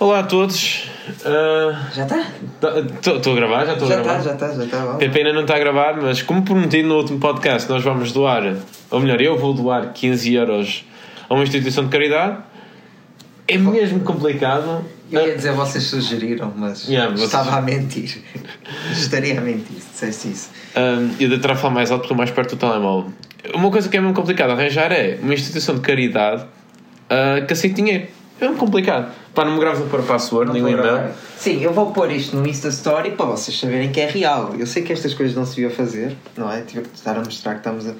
Olá a todos. Uh, Já está? Estou a gravar, já estou a Já gravar. está, já está, já está. Pepe ainda não está a gravar, mas como prometido no último podcast, nós vamos doar, ou melhor, eu vou doar 15 euros a uma instituição de caridade. É mesmo complicado. Eu ia dizer vocês sugeriram, mas Yeah, vocês- estava a mentir. Estaria a mentir se dissesse isso. Um, eu devo estar a falar mais alto porque estou mais perto do telemóvel. Uma coisa que é mesmo complicado arranjar é uma instituição de caridade uh, que aceite dinheiro. É mesmo complicado. Pá, não me graves a pôr password, nem o Não e-mail. Sim, eu vou pôr isto no Insta Story para vocês saberem que é real. Eu sei que estas coisas não se devia fazer, não é? Tipo, estar a mostrar que estamos a.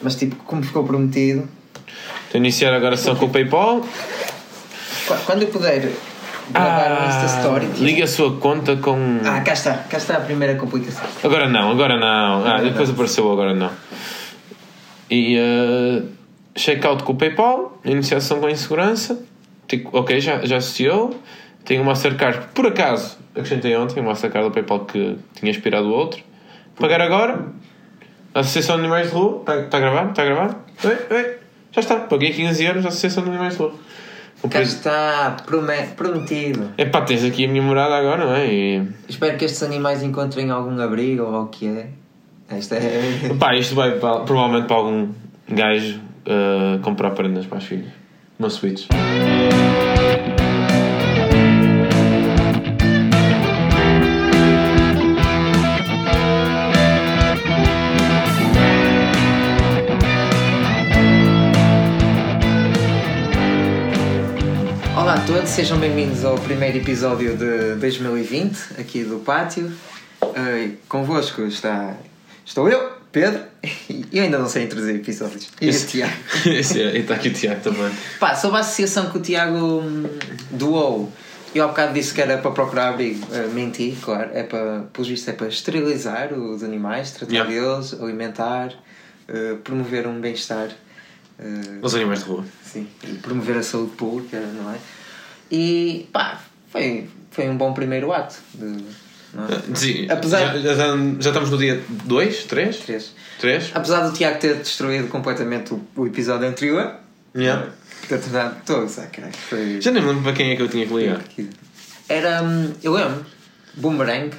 Mas, tipo, como ficou prometido, Estou a iniciar agora a sessão com o PayPal. qu- quando eu puder gravar no Insta Story. tipo- liga a sua conta com. Ah, cá está, cá está a primeira complicação. Agora não, agora não. Ah, Agora depois não. apareceu, agora não. E uh, checkout com o PayPal, iniciação com insegurança. Tipo, ok, já, já associou. Tenho o Mastercard, por acaso, acrescentei ontem o Mastercard do PayPal que tinha expirado o outro. Pagar agora. Associação de Animais de Rua. Está tá a gravar? Está a gravar? Oi, oi. Já está. Paguei 15 euros a Associação de Animais de Rua. Cá Comprei... está, prome- prometido. Epá, tens aqui a minha morada agora, não é? E... Espero que estes animais encontrem algum abrigo ou o que é. Esta é. Pá, isto vai provavelmente para algum gajo uh, comprar prendas para as filhas. No Switch. Olá a todos, sejam bem-vindos ao primeiro episódio de 2020 aqui do Pátio. Uh, convosco está, estou eu, Pedro, e eu ainda não sei introduzir episódios. E o Tiago. Esse é, e está aqui o Tiago também. Pá, sobre a associação que o Tiago hum, doou, eu há bocado disse que era para procurar abrigo. Uh, menti, claro. É para, pelos vistos, é para esterilizar os animais, tratar Yeah. deles, alimentar, uh, promover um bem-estar. uh, Os animais de rua. Sim, e promover a saúde pública, não é? E pá, foi, foi um bom primeiro ato. De, é? Sim, Apesar- já, já, já estamos no dia 2, 3? Três. 3? Apesar do Tiago ter destruído completamente o, o episódio anterior, Yeah. ter tornado todos, ah, caralho, foi. Já nem me lembro para quem é que eu tinha que ligar. Era, hum, eu lembro, Boomerang,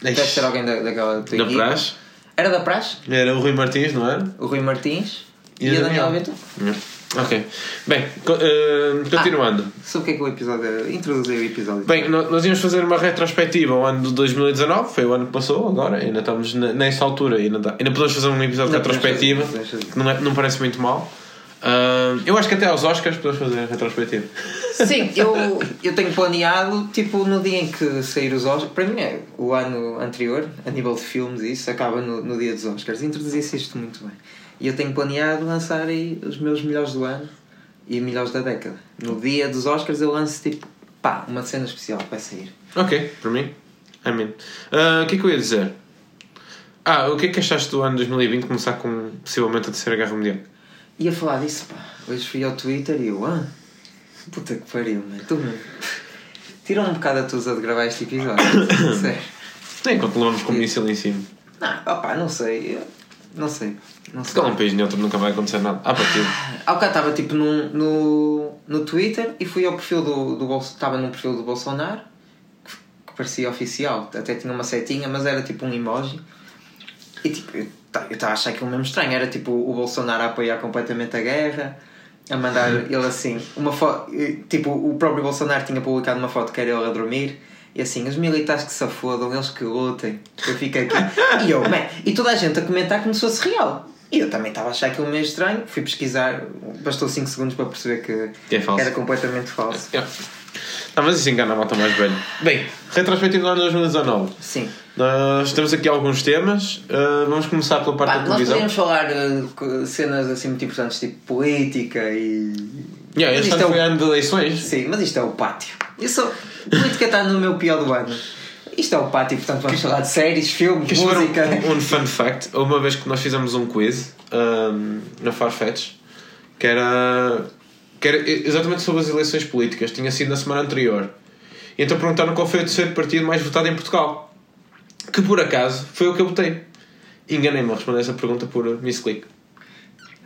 deve ser alguém da, daquela tua Da equipa. Praxe. Era da Praxe, Era o Rui Martins, não era? o Rui Martins E e, a a Daniela. Ventura. Yeah. Ok. Bem, uh, continuando. Sobre o que é que o episódio. Introduzir o episódio. Bem, no- nós íamos fazer uma retrospectiva ao ano de 2019, foi o ano que passou, agora ainda estamos ne- nessa altura, ainda, dá- ainda podemos fazer um episódio de retrospectiva, que não, é- não parece muito mal. Ah, eu acho que até aos Oscars podemos fazer a retrospectiva. Sim, eu, eu tenho planeado, tipo, no dia em que sair os Oscars, para mim é o ano anterior, a nível de filmes, e isso acaba no, no dia dos Oscars. Introduzisse isto muito bem. E eu tenho planeado lançar aí os meus melhores do ano e melhores da década. No dia dos Oscars eu lanço, tipo, pá, uma cena especial vai sair. Ok, para mim. Amém. Ah, o que é que eu ia dizer? Ah, o que é que achaste do ano 2020 começar com possivelmente a Terceira Guerra Mundial? Ia falar disso, pá. Hoje fui ao Twitter e eu, ah, puta que pariu, mano. Tu, mano. Tira um bocado a tusa de gravar este episódio. Sério. Nem enquanto levamos com o míssil em cima. Não, opá, não sei. eu- Não sei. Não Se sei. calhar um país neutro nunca vai acontecer nada. Ah, partido. Há bocado estava tipo num, no, no Twitter e fui ao perfil do, do Bolso. Estava num perfil do Bolsonaro que, que parecia oficial, até tinha uma setinha, mas era tipo um emoji. E tipo, eu estava a achar aquilo mesmo estranho. Era tipo o Bolsonaro a apoiar completamente a guerra, a mandar ele assim, uma foto. Tipo, o próprio Bolsonaro tinha publicado uma foto que era ele a dormir. E assim, os militares que se afodam, eles que lutem. Eu fiquei aqui. E eu, man, e toda a gente a comentar como se fosse real. E eu também estava a achar aquilo meio estranho. Fui pesquisar, bastou 5 segundos para perceber que, é era completamente falso. Não, mas isso engana a malta mais velha. Bem, retrospectiva do ano 2019. Sim. Nós temos aqui alguns temas. Ah, vamos começar pela parte Pá, da nós televisão. podíamos falar uh, co- cenas assim muito importantes, tipo política e. Yeah, Mas este ano é foi o- ano de eleições. Sim, mas isto é o pátio. Eu sou... Política está no meu pior do ano. Isto é o pátio, portanto vamos falar de séries, filmes, Queres música. um, um fun fact? Uma vez que nós fizemos um quiz ahm, na Farfetch que era, que era exatamente sobre as eleições políticas, tinha sido na semana anterior. E então perguntaram qual foi o terceiro partido mais votado em Portugal. Que por acaso foi o que eu votei. Enganei-me a responder essa pergunta por misclick.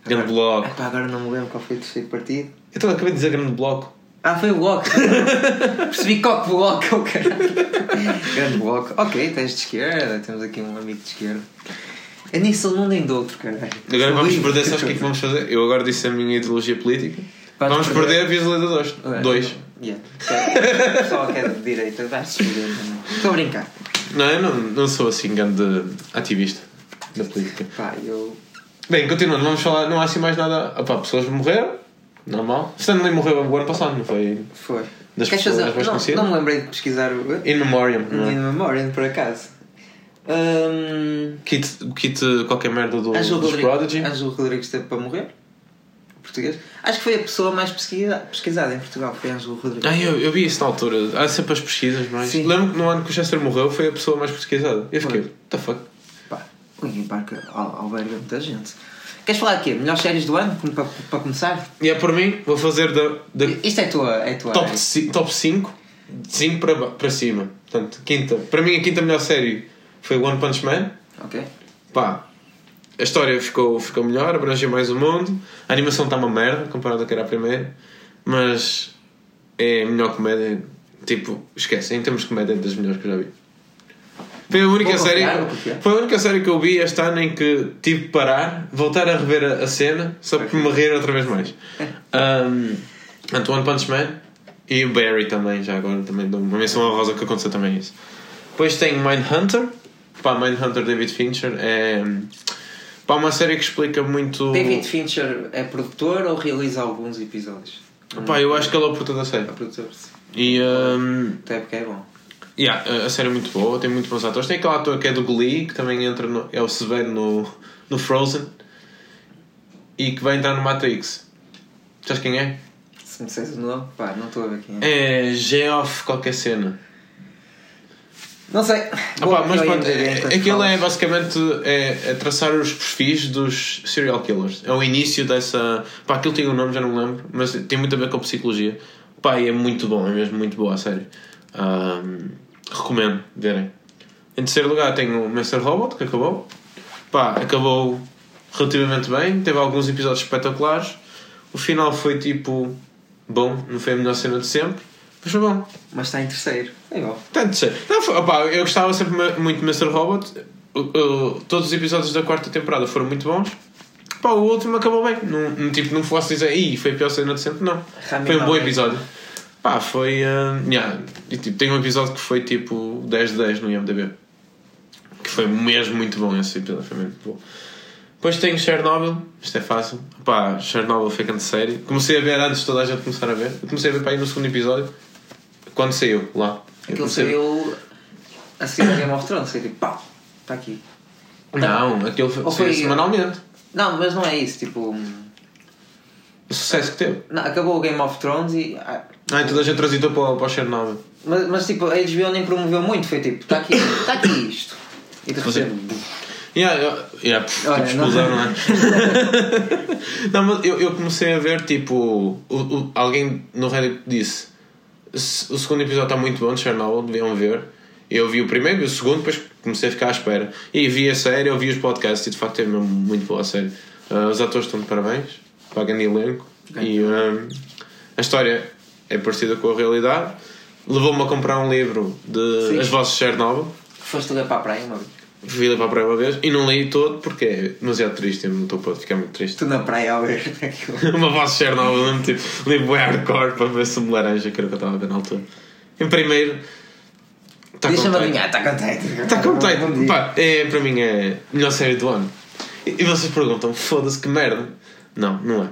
Grande bloco. Epá, agora não me lembro qual foi o terceiro partido. Então acabei de dizer grande bloco. Ah, foi o Bloco. Percebi coque Bloco, oh, caralho. Grande Bloco. Ok, tens de esquerda, temos aqui um amigo de esquerda. É nisso não nem de outro, caralho. Agora vamos Livre. perder, sabes o que é que vamos fazer? Eu agora disse a minha ideologia política. Vamos vamos perder. perder, visualizadores. Ué, Dois. Yeah. O pessoal que é de direita, vai-se foder também. Estou a brincar. Não, eu não, não sou assim grande ativista da política. Pá, eu. Bem, continuando, vamos falar, não há assim mais nada. Opá, pessoas morreram, normal. Stanley morreu o ano passado, não foi? Foi. Das Queres pessoas fazer? mais Não, não me lembrei de pesquisar o. In Memoriam, não In é? Memoriam, por acaso. Hum, Kit, kit qualquer merda do, Ângelo dos Rodrigues, Prodigy. Ângelo Rodrigues teve para morrer. Português. Acho que foi a pessoa mais pesquisa, pesquisada em Portugal. Foi Ângelo Rodrigues. Ah, eu, eu vi isso na altura. Há sempre as pesquisas, mas Sim. lembro que no ano que o Chester morreu foi a pessoa mais pesquisada. Eu fiquei, what the fuck? Pá, o al- alberga muita gente. Queres falar aqui? Melhores séries do ano? Para, para começar? E é por mim, vou fazer da, da Isto é tua. É tua top, ci- top 5, de 5 para, para cima. Portanto, quinta. Para mim, a quinta melhor série foi One Punch Man. Ok. Pá, a história ficou, ficou melhor, abrangeu mais o mundo. A animação está uma merda comparada com a que era a primeira, mas é a melhor comédia. Tipo, esquece, em termos de comédia, é das melhores que eu já vi. Foi a única série. Foi a única série que eu vi este ano em que tive de parar, voltar a rever a, a cena, só para me rir outra vez mais. Um, portanto, One Punch Man e o Barry também, já agora também dou uma menção honrosa que aconteceu também isso. Depois tem Mindhunter. Pá, Mindhunter David Fincher é pá, uma série que explica muito. David Fincher é produtor ou realiza alguns episódios? Pá, eu acho que ele é o produtor da série. É produtor. E um, Até porque é bom. Yeah, a- série é muito boa, tem muito bons atores. Tem aquele ator que é do Glee, que também entra no, é o Severo no, no Frozen e que vai entrar no Matrix. Sabes quem é? Se me disseres o nome, pá, não estou a ver quem é. É Geoff qualquer cena. Não sei. Ah, pá, mas pronto, é, aquilo é basicamente é, é traçar os perfis dos serial killers. É o início dessa. Pá, aquilo tem um nome, já não me lembro, mas tem muito a ver com psicologia. Pá, e é muito bom, é mesmo muito boa a série. Recomendo verem. Em terceiro lugar tenho o Mr. Robot, que acabou. Pá, acabou relativamente bem, teve alguns episódios espetaculares. O final foi tipo. bom, não foi a melhor cena de sempre, mas foi bom. Mas está em terceiro. É igual. Tanto sei. Não, foi, opá, eu gostava sempre muito de Mr. Robot. O- o- todos os episódios da quarta temporada foram muito bons. Pá, o último acabou bem. Não, tipo, não posso dizer, Ih, foi a pior cena de sempre. Não. Rami foi um bom episódio. Pá, foi. ah, yeah. E, tipo, tem um episódio que foi tipo 10 de 10 no IMDb. Que foi mesmo muito bom esse episódio. Foi muito bom. Depois tenho Chernobyl. Isto é fácil. Pá, Chernobyl foi grande série. Comecei a ver antes de toda a gente começar a ver. Eu comecei a ver para aí no segundo episódio. Quando saiu lá. Aquilo a saiu a seguir ao Game of Thrones. Foi tipo, pá, está aqui. Não, aquilo foi, foi- semanalmente. Não, mas não é isso. Tipo, O sucesso que teve. não, acabou o Game of Thrones e. ah, Ah, e toda a gente transitou para, para o Chernobyl. Mas, mas tipo, a HBO nem promoveu muito. Foi tipo, está aqui, está aqui isto. E é- repente. Yeah, yeah, pff, Olha, tipo não- explosão, não, é? não, mas eu, eu comecei a ver, tipo, o, o- alguém no Reddit disse "Se- o segundo episódio está muito bom de Chernobyl, deviam ver. Eu vi o primeiro e o segundo, depois comecei a ficar à espera. E vi a série, eu vi os podcasts e de facto é mesmo muito boa a série. Ah, os atores estão de parabéns, para grande elenco. E ah, a história é parecida com a realidade. Levou-me a comprar um livro de Sim. As Vozes de Chernobyl. Foste ler para a praia uma vez. Fui ler para a praia uma vez e não li todo porque é demasiado triste. Eu não estou para ficar muito triste. Tu na praia a ver. Uma voz de Chernobyl, mesmo tipo, li bué hardcore para ver se me laranja, que era o que eu estava a ver na altura. Em primeiro, está Deixa-me adivinhar, está contente. Está contente. Pá, é, para mim é a melhor série do ano. E, e vocês perguntam, foda-se que merda. Não, não é.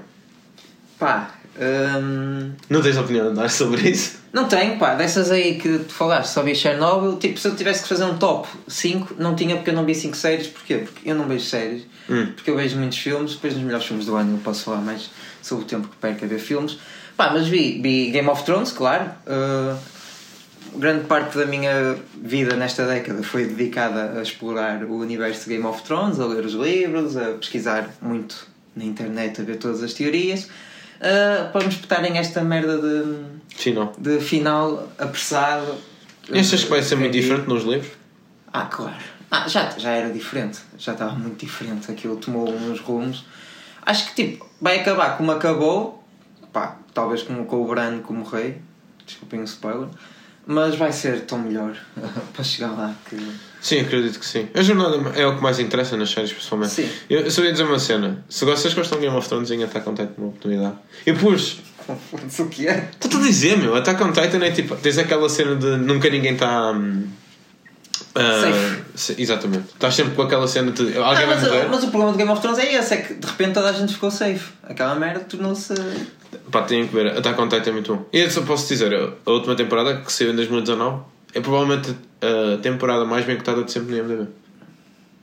Pá, hum, Não tens opinião de dar sobre isso? não tenho, pá, dessas aí que tu falaste, só vi Chernobyl. Tipo, se eu tivesse que fazer um top 5, não tinha porque eu não vi 5 séries. Porquê? Porque eu não vejo séries. Hum. Porque eu vejo muitos filmes. Depois, nos melhores filmes do ano, eu posso falar mais sobre o tempo que perco a ver filmes. Pá, mas vi, vi Game of Thrones, claro. Uh, grande parte da minha vida nesta década foi dedicada a explorar o universo de Game of Thrones, a ler os livros, a pesquisar muito na internet, a ver todas as teorias. Uh, para me espetarem esta merda de não. de final apressado. Achas que vai ser muito diferente nos livros? Ah, claro. Ah, já, já era diferente. Já estava muito diferente. Aquilo tomou uns rumos. Acho que tipo, vai acabar como acabou, pá, talvez como com o Bran como rei, desculpem o spoiler, mas vai ser tão melhor para chegar lá que. Sim, acredito que sim. A jornada é o que mais interessa nas séries, principalmente. Sim. Eu, eu só ia dizer uma cena. Se vocês gostam de Game of Thrones, em Attack on Titan uma oportunidade. E depois, Foda-se o que é? estou a dizer, meu, Attack on Titan é tipo. Tens aquela cena de nunca ninguém está. hum, ah, Safe. se- exatamente. Estás sempre com aquela cena de. Ah, Alguém vai mas, morrer. mas o problema do Game of Thrones é esse, é que de repente toda a gente ficou safe. Aquela merda tornou-se. Pá, têm que ver. Attack on Titan é muito bom. E eu só posso dizer, a última temporada, que saiu em 2019, é provavelmente a temporada mais bem cotada de sempre no IMDb.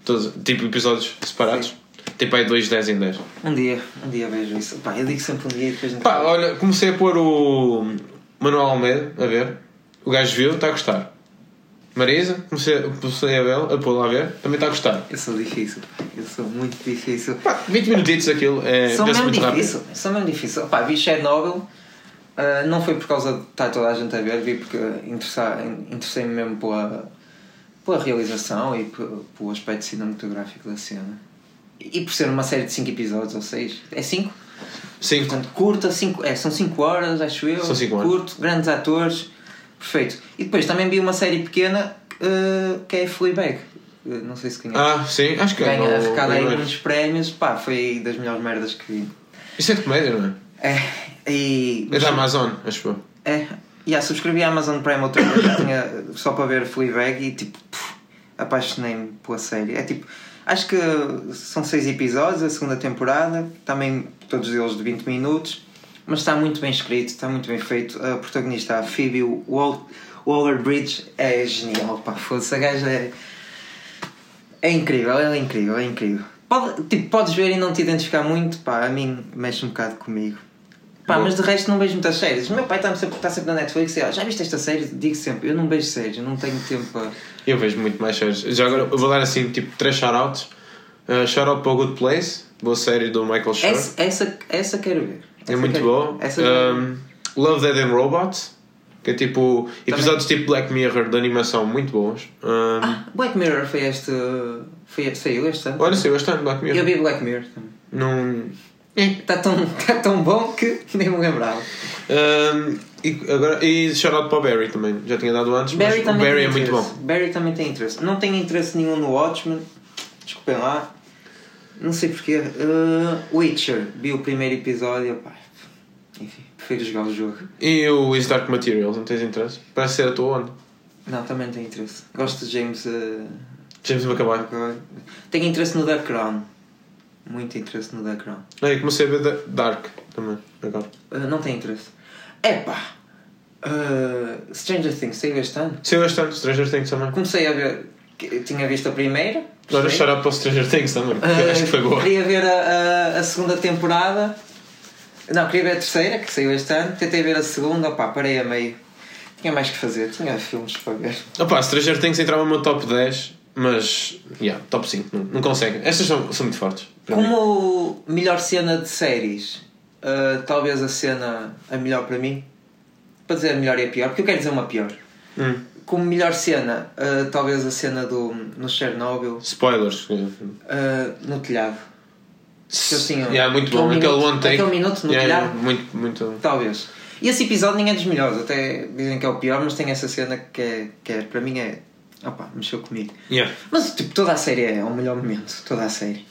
Todos, tipo, episódios separados. Tipo aí 2, 10 em 10. Um dia, um dia vejo isso. Pá, eu digo sempre um dia e depois não. Pá, olha, comecei a pôr o Manuel Almeida a ver. O gajo viu, está a gostar. Marisa, comecei, comecei a ver, a pôr lá a ver, também está a gostar. Eu sou difícil. Eu sou muito difícil. Pá, 20 minutitos aquilo é vê-se mesmo muito difícil. rápido. Sou mesmo difícil. Pá, vi Chernobyl. Ah, não foi por causa de estar toda a gente a ver, vi porque interessei-me mesmo pela, pela realização e pe- pelo aspecto cinematográfico da cena. E por ser uma série de 5 episódios ou 6. É 5? Sim, Portanto, curta, cinco, é, são 5 horas, acho eu. São cinco horas. Curto, grandes atores. Perfeito. E depois também vi uma série pequena ah, que é Fleabag. Ah, não sei se conhece. ah, sim, acho que é. Ganha, arrecada aí muitos prémios. Pá, foi das melhores merdas que vi. Isso é de comédia, não é? É, e. É da Amazon, acho eu. É, yeah, subscrevi a Amazon Prime outra vez, tinha, só para ver Fleabag e tipo, apaixonei-me pela série. É tipo, acho que são seis episódios, a segunda temporada, também todos eles de 20 minutos, mas está muito bem escrito, está muito bem feito. A protagonista, a Phoebe Wall- Waller-Bridge, é genial, pá, foda-se, a gaja é... É incrível, ela é incrível, é incrível. Pode, tipo, podes ver e não te identificar muito, pá, a mim mexe um bocado comigo. Pá, mas de resto não vejo muitas séries. O meu pai está sempre, está sempre na Netflix e ah, já viste esta série? Digo sempre, eu não vejo séries, não tenho tempo para. Eu vejo muito mais séries. Já agora eu vou dar assim, tipo, três shoutouts. Uh, shoutout para o Good Place, boa série do Michael Schur. Essa, essa, essa quero ver. É Essa muito quero boa. Essa Um, Love, Dead and Robots, que é tipo episódios tipo Black Mirror de animação muito bons. Um, Ah, Black Mirror foi este. Foi, saiu este ano? olha, sei bastante Black Mirror. Eu vi Black Mirror também. Não. É. Está tão, está tão bom que nem me lembrava. Um, e, agora, e shoutout para o Barry também. Já tinha dado antes, Barry mas o Barry tem é muito interesse. bom. Barry também tem interesse. Não tenho interesse nenhum no Watchmen. Desculpem lá. Não sei porquê. Uh, Witcher. Vi o primeiro episódio. Pá. Enfim, prefiro jogar o jogo. E o Is Dark Materials, não tens interesse? Parece ser a tua onda. Não, também tenho interesse. Gosto de James. Uh, James McAvoy. Tenho interesse no The Crown. Muito interesse no The Crown. É, comecei a ver Da- Dark também, agora. Uh, não tenho interesse. Epá! Uh, Stranger Things, saiu este ano. Sei bastante, Stranger Things também. Comecei a ver. Tinha visto a primeira. Agora shoutout para o Stranger Things também, Ah, acho que foi boa. Queria ver a, a, a segunda temporada. Não, queria ver a terceira, que saiu este ano. Tentei ver a segunda, pá, parei a meio. Tinha mais que fazer, tinha filmes para ver. Opa, Stranger Things entrava no meu top 10, mas. Yeah, top 5, não, não consegue. Estas são, são muito fortes. para mim. Como melhor cena de séries, ah, talvez a cena a melhor para mim. Para dizer a melhor e a pior, porque eu quero dizer uma pior. Hum. Como melhor cena, ah, talvez a cena do, no Chernobyl, Spoilers. ah, no telhado. Que eu tinha- Yeah, muito bom. Aquele minuto- one take. aquele minuto no Yeah, telhado. Muito, muito. Talvez. E esse episódio nem é dos melhores, até dizem que é o pior, mas tem essa cena que é, que é para mim é. Opa, mexeu comigo. Yeah. Mas tipo, toda a série é o melhor momento, toda a série.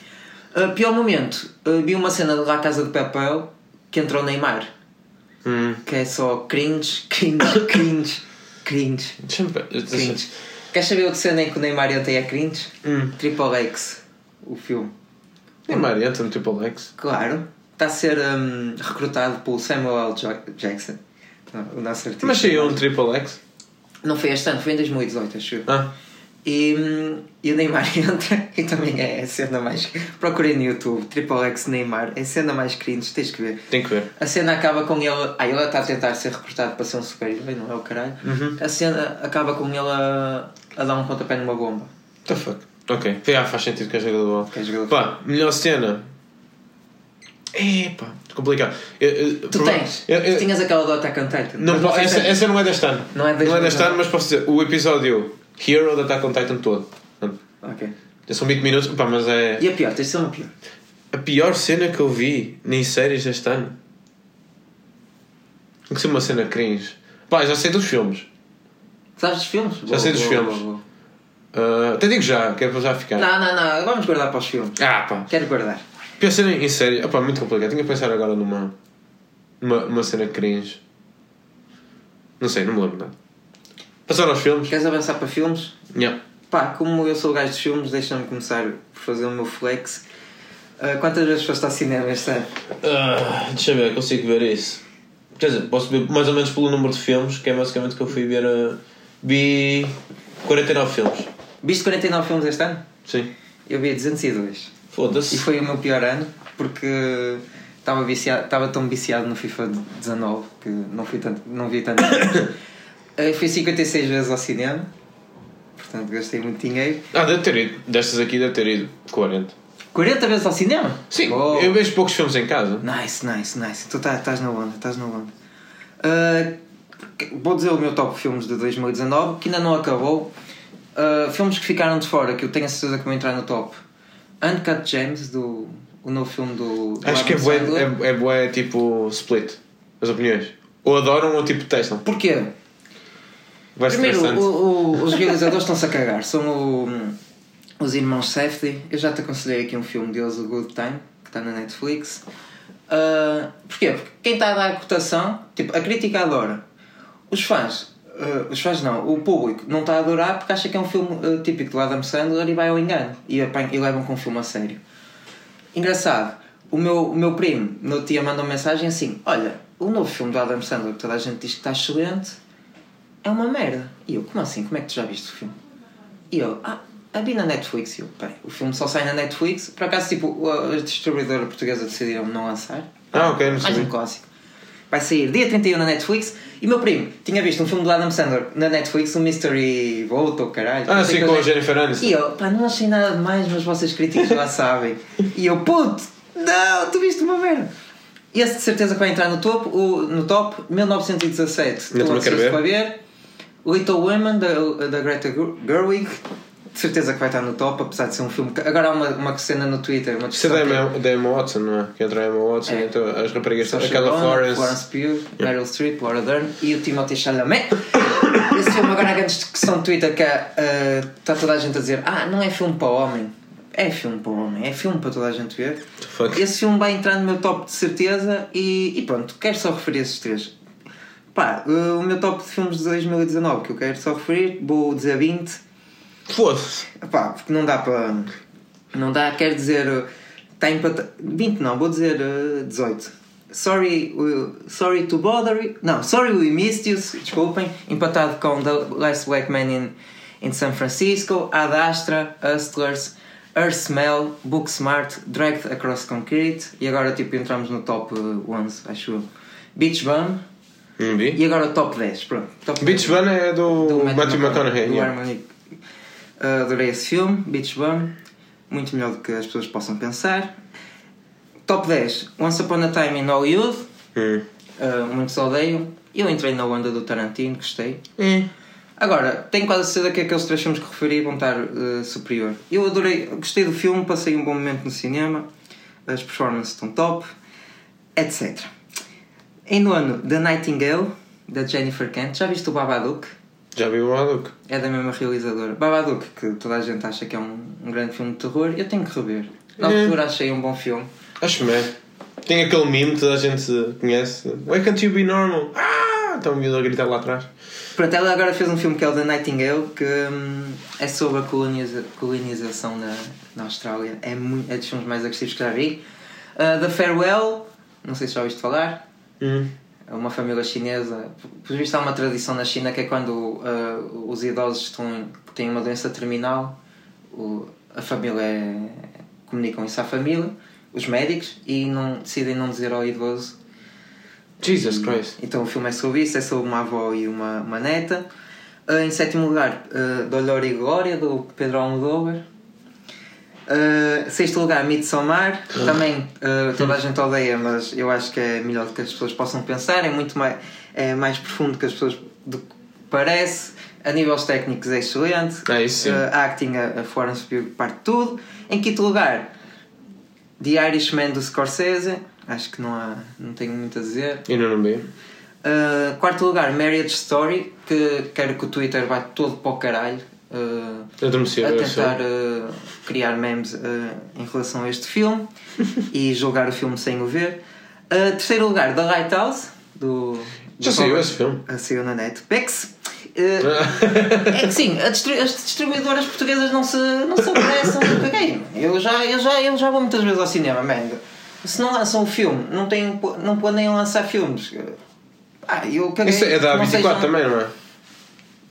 Uh, pior momento, uh, vi uma cena de La Casa de Papel que entrou Neymar, Hum. que é só cringe, cringe, cringe, cringe, cringe. Queres saber outra cena em que o Neymar entra e é cringe? Hum. Triple X, o filme. Neymar entra no Triple X. Claro, está a ser um, recrutado pelo Samuel L. Jackson, o nosso artista. Mas saiu um Triple X. Não foi este ano, foi em 2018, acho eu. Ah. E, hum, e o Neymar entra e também é a cena mais. Procurei no YouTube, Triple X Neymar, é a cena mais cringe, tens que ver. Tem que ver. A cena acaba com ele. Ah, ele está a tentar ser recrutado para ser um super-herói, não é o caralho. Uhum. A cena acaba com ele a, a dar um pontapé numa bomba. What the fuck? Ok. Já faz sentido que é jogador de bola. Que é jogador Pá, melhor cena. Epá, complicado. Eu- eu- Tu tens? eu- eu- Tu tinhas aquela do Attack on Titan. Não, essa, é- essa não é deste ano. Não é deste não é ano, deste ano, mas posso dizer, o episódio Hero da Attack on Titan todo. Ok. São 20 minutos, pá, mas é. E a pior, tens de ser uma pior. A pior cena que eu vi em séries deste ano. Tem que ser uma cena cringe. Pá, já sei dos filmes. Sabes dos filmes? Já sei dos filmes. Uh, até digo já, que é para já ficar. Não, não, não. Vamos guardar para os filmes. Ah, pá. Quero guardar. Pensar em, em série. Opá, muito complicado. Tenho que pensar agora numa. Numa, numa cena cringe. Não sei, não me lembro nada. Passar aos filmes. Queres avançar para filmes? Yeah. Pá, como eu sou o gajo dos filmes, deixa-me começar por fazer o meu flex. Uh, quantas vezes foste ao cinema este ano? Ah, deixa eu ver, consigo ver isso. Quer dizer, posso ver mais ou menos pelo número de filmes, que é basicamente que eu fui ver. ah, vi 49 filmes. Viste 49 filmes este ano? Sim. Eu vi 202. E Foda-se. foi o meu pior ano porque estava viciado, estava tão viciado no FIFA 19 que não, fui tanto, não vi tanto. Eh, fui 56 vezes ao cinema, portanto gastei muito dinheiro. Ah, deve ter ido. Destas aqui deve ter ido 40. 40 vezes ao cinema? Sim, Oh. eu vejo poucos filmes em casa. Nice, nice, nice. Tu tá- estás na onda, estás na onda. Uh, vou dizer o meu top filmes de 2019, que ainda não acabou. Uh, filmes que ficaram de fora, que eu tenho a certeza que vão entrar no top. Uncut Gems, do, o novo filme do. do Acho que é Adam Sandler. é, é bué tipo split. As opiniões. Ou adoram ou tipo testam. Porquê? Vai Primeiro, o- o- os realizadores estão-se a cagar. São o- os irmãos Safdie. Eu já te aconselhei aqui um filme deles, o Good Time, que está na Netflix. Ah, porquê? Porque quem está a dar a cotação, tipo, a crítica adora. Os fãs, ah, os fãs não, o público não está a adorar porque acha que é um filme ah, típico do Adam Sandler e vai ao engano. E, e levam com o filme a sério. Engraçado, o meu, o meu primo no dia mandou uma mensagem assim: Olha, o novo filme do Adam Sandler que toda a gente diz que está excelente é uma merda. E eu, como assim? Como é que tu já viste o filme? E eu, ah, a vi na Netflix. E eu, peraí, o filme só sai na Netflix. Por acaso, tipo, a distribuidora portuguesa decidiram não lançar. Ah, ok, não Mais sabia. um clássico. Vai sair dia 31 na Netflix. E meu primo tinha visto um filme do Adam Sandler na Netflix, o Mystery Vote ou caralho. Ah, não sim, com a. Jennifer Aniston. E eu, pá, não achei nada demais, mas vocês críticos já sabem. E eu, puto, não, tu viste uma merda. Esse de certeza que vai entrar no topo, o, no top, 1917. Eu Estou também quero ver. para ver. Little Women, da, da Greta Gerwig. De certeza que vai estar no top, apesar de ser um filme. que- Agora há uma, uma cena no Twitter, uma Isso é discussão. da que Emma, Watson, não é? Que entra a Emma Watson, É. então as raparigas, Saoirse aquela Ronan, Florence. Florence Pugh, Meryl Streep, Laura Dern e o Timothée Chalamet. Esse filme agora há grande discussão no Twitter que eh, está toda a gente a dizer ah, não é filme para homem. É filme para homem, é filme para toda a gente ver. Fuck. Esse filme vai entrar no meu top de certeza e, e pronto, quero só referir esses três. Pá, eh, o meu top de filmes de 2019 que eu quero só referir, vou dizer 20. Foda-se. Pá, porque não dá para. Não dá, quer dizer. Está empatado. 20 não, vou dizer eh, 18. Sorry, we- sorry to bother you. Não, Sorry We Missed You, desculpem. Empatado com The Last Black Man in, in San Francisco, Ad Astra, Hustlers, Earth Smell, Booksmart, Dragged Across Concrete. E agora tipo entramos no top eh, 11, acho eu. Beach Bum. E agora o top 10. Pronto. Top Beach Bun é do, do Matthew McConaughey. do yeah. Uh, adorei esse filme, Beach Bum. Muito melhor do que as pessoas possam pensar. Top 10. Once Upon a Time in Hollywood. Hum. Uh, muitos odeiam. Eu entrei na onda do Tarantino, gostei. Hum. Agora, tenho quase a certeza que aqueles três filmes que referi vão estar uh, superior. Eu adorei, gostei do filme, passei um bom momento no cinema, as performances estão top, etc. Em nono, The Nightingale, da Jennifer Kent. Já viste o Babadook? Já vi o Maluco. É da mesma realizadora. Babadook, que toda a gente acha que é um, um grande filme de terror, eu tenho que rever. Na Hum. altura achei um bom filme. Acho é. Tem aquele meme que toda a gente conhece. Why can't you be normal? Ah! Estão me a gritar lá atrás. Pronto, ela agora fez um filme que é o The Nightingale, que hum, é sobre a coloniza- colonização na, na Austrália. É, muito, é dos filmes mais agressivos que já vi. Uh, The Farewell, não sei se já ouviste falar. Hum. É uma família chinesa. Por visto, há uma tradição na China que é quando uh, os idosos estão, têm uma doença terminal, o- a família é- comunicam isso à família, os médicos, e não, decidem não dizer ao idoso Jesus Christ. então o filme é sobre isso, é sobre uma avó e uma, uma neta. Ah, em sétimo lugar, uh, Dolor e Glória, do Pedro Almodóvar. Uh, sexto lugar, Midsommar. Também uh, toda a gente odeia, mas eu acho que é melhor do que as pessoas possam pensar. É muito mais, é mais profundo que as pessoas do que parece. A níveis técnicos é excelente. Ah, isso. Uh, acting, a, a Florence Pugh parte de tudo. Em quinto lugar, The Irishman do Scorsese. Acho que não, há, não tenho muito a dizer. E não não vi. Uh, quarto lugar, Marriage Story, que quero que o Twitter vá todo para o caralho. Uh, a tentar uh, criar memes uh, em relação a este filme e julgar o filme sem o ver. Terceiro lugar, The Lighthouse, do. Já saiu esse filme? Ah, Saiu na Netflix. Uh, é que sim, distri- as distribuidoras portuguesas não se, não se apressam. eu já, eu, já, eu já vou muitas vezes ao cinema, man. Se não lançam o filme, não, têm, não podem lançar filmes. Ah, eu caguei. Isso é da Não A24 sejam- também, não é?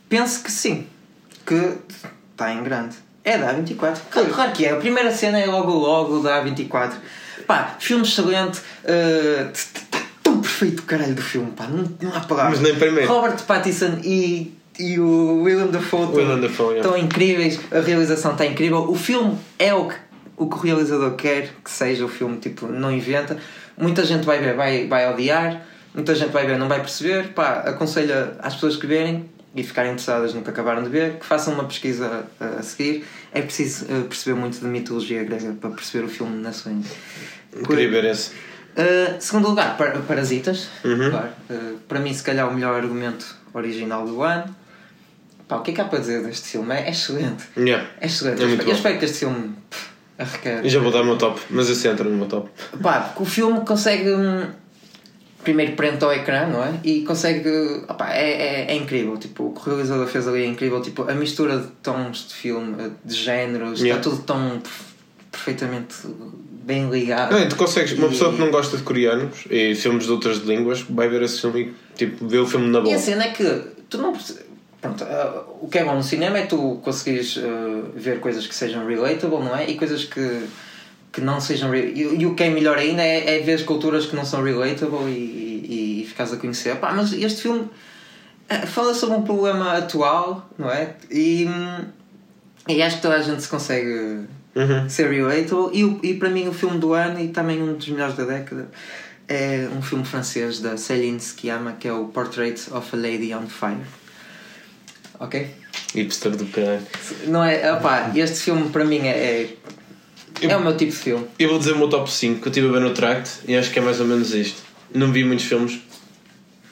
Penso que sim. Que está em grande. É da A24. Claro, claro que é. A primeira cena é logo logo da A24. Pá, filme excelente. Está tão perfeito o caralho do filme, pá. Não, não há palavras. Mas nem primeiro. Robert Pattinson e, e o Willem Dafoe yeah. estão incríveis. A realização está incrível. O filme é o que, o que o realizador quer que seja. O filme, tipo, não inventa. Muita gente vai ver, vai, vai odiar. Muita gente vai ver, não vai perceber. Pá, aconselho às pessoas que verem e ficarem interessadas no que acabaram de ver, que façam uma pesquisa a, a seguir. É preciso eh, perceber muito de mitologia grega para perceber o filme na sua Queria ver esse. Uh, segundo lugar, Par- Parasitas. Uhum. Claro. Uh, para mim, se calhar, o melhor argumento original do ano. Pá, o que é que há para dizer deste filme? É, é excelente. Yeah. É excelente. É eu, espero, bom. eu espero que este filme pff, arrequer. E já vou dar o meu top, mas esse entra no meu top. Pá, o filme consegue. hum, Primeiro prende ao ecrã, não é? E consegue. opá, é, é, é incrível. Tipo, o que o realizador fez ali é incrível. Tipo, a mistura de tons de filme, de géneros, Yeah. está tudo tão perf- perfeitamente bem ligado. Não, e tu consegues, uma E- pessoa que não gosta de coreanos e filmes de outras línguas vai ver esse filme e tipo, vê o filme na E boa. a cena é que tu não Pronto, ah, o que é bom no cinema é tu conseguires ah, ver coisas que sejam relatable, não é? E coisas que, que não sejam. E, e o que é melhor ainda é, é ver culturas que não são relatable e, e, e ficares a conhecer. Pá, mas este filme ah, fala sobre um problema atual, não é? E, e acho que toda a gente se consegue Uhum. ser relatable. E, e para mim, o filme do ano e também um dos melhores da década é um filme francês da Céline Sciamma que é o Portrait of a Lady on Fire. Ok? Hipster do caralho. Não é. Opá, este filme para mim é. É, é o meu tipo de filme. Eu vou dizer o meu top 5 que eu estive a ver no tract e acho que é mais ou menos isto. Não vi muitos filmes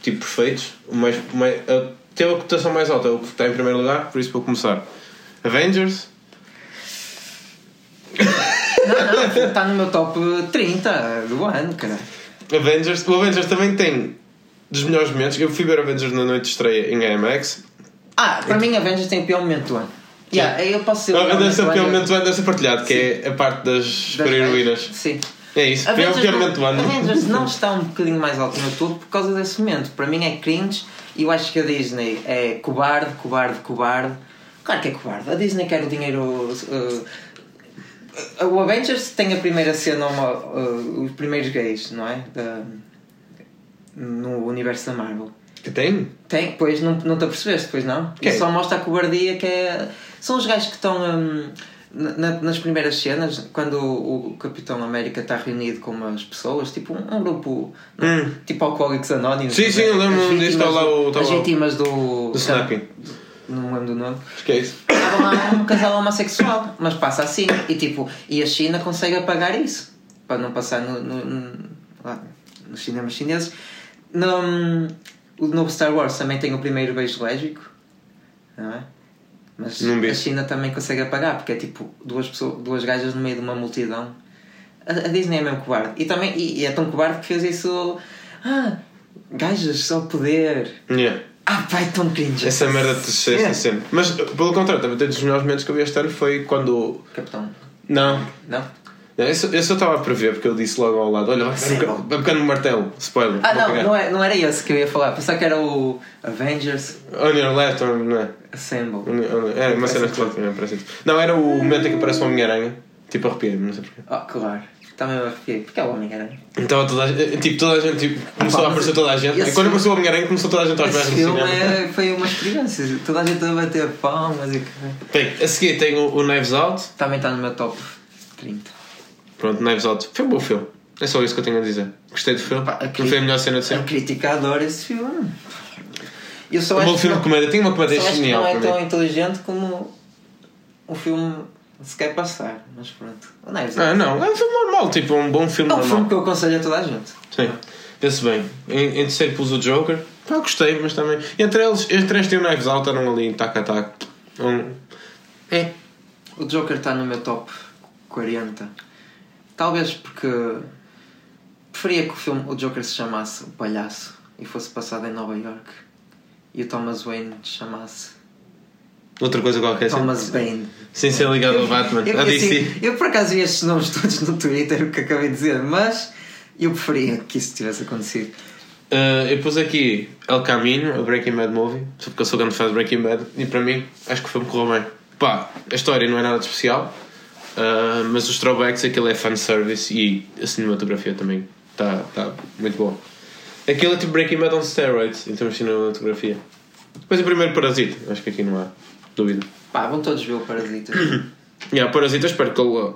tipo perfeitos. Mais, a, teve a cotação mais alta, é o que está em primeiro lugar, por isso vou começar. Avengers, Não, não, está no meu top 30 do ano, cara. Avengers. O Avengers também tem dos melhores momentos. Eu fui ver Avengers na noite de estreia em IMAX. Ah, para mim, Avengers tem o pior momento do ano. Yeah, eu posso ser o Ah, Deve ser o pior momento do ano, deve ser partilhado, que é a parte das super-heroínas. Sim. É isso, é o pior Avengers, momento do ano. Avengers não está um bocadinho mais alto no YouTube por causa desse momento. Para mim é cringe e eu acho que a Disney é cobarde, cobarde, cobarde. Claro que é cobarde. A Disney quer o dinheiro. uh, uh, o Avengers tem a primeira cena, uma, uh, os primeiros gays, não é? Da- no universo da Marvel. Que tem? Tem, pois não, não te apercebeste, pois não? Quem? Isso só mostra a cobardia que é. São os gajos que estão hum, na- nas primeiras cenas, quando o, o Capitão América está reunido com umas pessoas, tipo um, um grupo Hum. tipo Alcoólicos Anónimos. Sim, sim, eu lembro-me disso, vítimas está lá o- está As vítimas do. Do snapping. Não me lembro do nome. Que é. Estava lá um casal homossexual, mas passa assim. E tipo, e a China consegue apagar isso para não passar no, no, no- lá, nos cinemas chineses. No, o novo Star Wars também tem o primeiro beijo lésbico, não é? Mas Não a China também consegue apagar porque é tipo duas, pessoas, duas gajas no meio de uma multidão. A, a Disney é mesmo cobarde. E, também, e, e é tão cobarde que fez isso. Ah, gajas, só poder. Yeah. Ah, pai, tão cringe. Essa merda de ser Yeah. sempre. Mas pelo contrário, também tem dos melhores momentos que eu vi este ano foi quando. Capitão. Não. Não? Esse esse eu estava a prever porque eu disse logo ao lado: olha, vai ficar um pequeno martelo. Spoiler. Ah, não, não, é, não era esse que eu ia falar. Pensava que era o Avengers On your left, or, não é? Assemble. On- É, uma cena que é, parece isso. Não, era o momento em que aparece uma Homem-Aranha. Tipo, arrepiei-me, não sei porquê. Oh, claro. Também me arrepiei. Porque é o Homem-Aranha. Então toda a tipo, toda a gente tipo, começou a aparecer toda a gente. E quando apareceu o Homem-Aranha começou toda a gente aos berros no filme cinema. é, foi uma experiência. Toda a gente a bater palmas e. Bem, a seguir tem o, o Knives Out. Também está no meu top 30. Pronto, Knives Out. Foi um bom filme. É só isso que eu tenho a dizer. Gostei do filme. Pá, a Não foi a melhor cena de A sempre. crítica adora esse filme. Eu só Um bom filme não- de comédia. Tem uma comédia genial não é tão inteligente como o filme se quer passar. Mas pronto. O Knives Ah, Out. não. É um filme normal. Tipo, um bom filme É um normal. filme que eu aconselho a toda a gente. Sim. Pense bem. Em, em terceiro pus o Joker. Pá, gostei, mas também. Entre eles, entre eles tem o Knives Out, eram ali em tac a tac. Um, é. O Joker está no meu top 40. Talvez porque preferia que o filme o Joker se chamasse O Palhaço e fosse passado em Nova York e o Thomas Wayne se chamasse Outra coisa qualquer. Thomas Bane. Sem ser ligado ao Batman. Eu, a assim, eu por acaso vi estes nomes todos no Twitter, o que acabei de dizer, mas eu preferia que isso tivesse acontecido. Uh, eu pus aqui El Camino, a Breaking Bad Movie, só porque eu sou grande fã de Breaking Bad, e para mim acho que o filme correu bem. Pá, a história não é nada de especial, uh, mas os throwbacks, aquilo é fanservice e a cinematografia também está tá muito boa. Aquilo é tipo Breaking Bad on steroids em termos de cinematografia. Depois o primeiro Parasita, acho que aqui não há dúvida. Pá, vão todos ver o Parasita. Yeah, Parasita, espero que ele.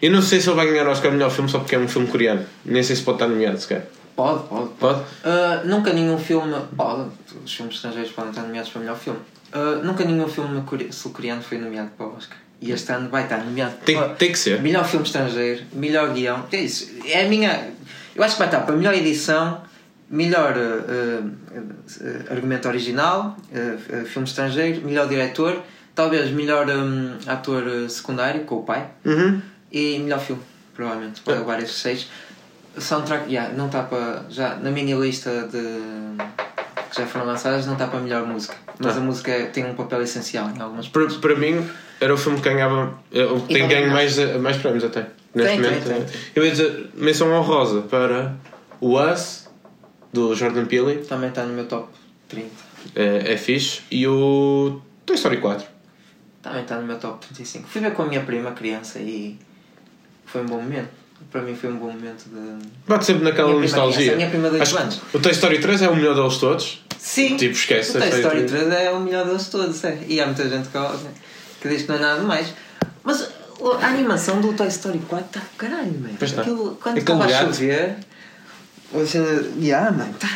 Eu não sei se ele vai ganhar o Oscar melhor filme só porque é um filme coreano. Nem sei se pode estar nomeado sequer. Pode, pode. Pode? Uh, nunca nenhum filme. Pode, os filmes estrangeiros podem estar nomeados para melhor filme. Uh, nunca nenhum filme core- sul-coreano foi nomeado para o Oscar. E este ano vai estar nomeado Tem, para tem que ser. melhor filme estrangeiro, melhor guião. É isso. É a minha. Eu acho que vai estar para melhor edição, melhor uh, uh, uh, argumento original, uh, uh, filme estrangeiro, melhor diretor, talvez melhor um, ator secundário, com o pai, Uhum. e melhor filme, provavelmente. Vai levar estes seis. Soundtrack, yeah, não está para. Já, na minha lista de. Que já foram lançadas, não está para melhor música. Mas Ah. a música é- tem um papel essencial em algumas Para, para mim, era o filme que ganhava. eh, E tem ganho mais, mais prémios até. Neste Tem, momento. tem, eh, tem. Eu ia dizer menção honrosa para o Us, do Jordan Peele, Também está no meu top 30. é, é fixe, e o Toy Story 4. Também está no meu top 35. Fui ver com a minha prima, criança, e foi um bom momento. Para mim foi um bom momento de. Bate sempre naquela Minha prima nostalgia. criança, a minha prima que anos. o Toy Story 3 é o melhor deles todos. Sim! Tipo, esquece. o Toy essa- Story 3 é o melhor deles todos, é. E há muita gente que, que diz que não é nada mais. Mas a animação do Toy Story 4 está caralho, mano. Está. Aquilo, quando estava a chover. Você. Yeah, mano. Tá,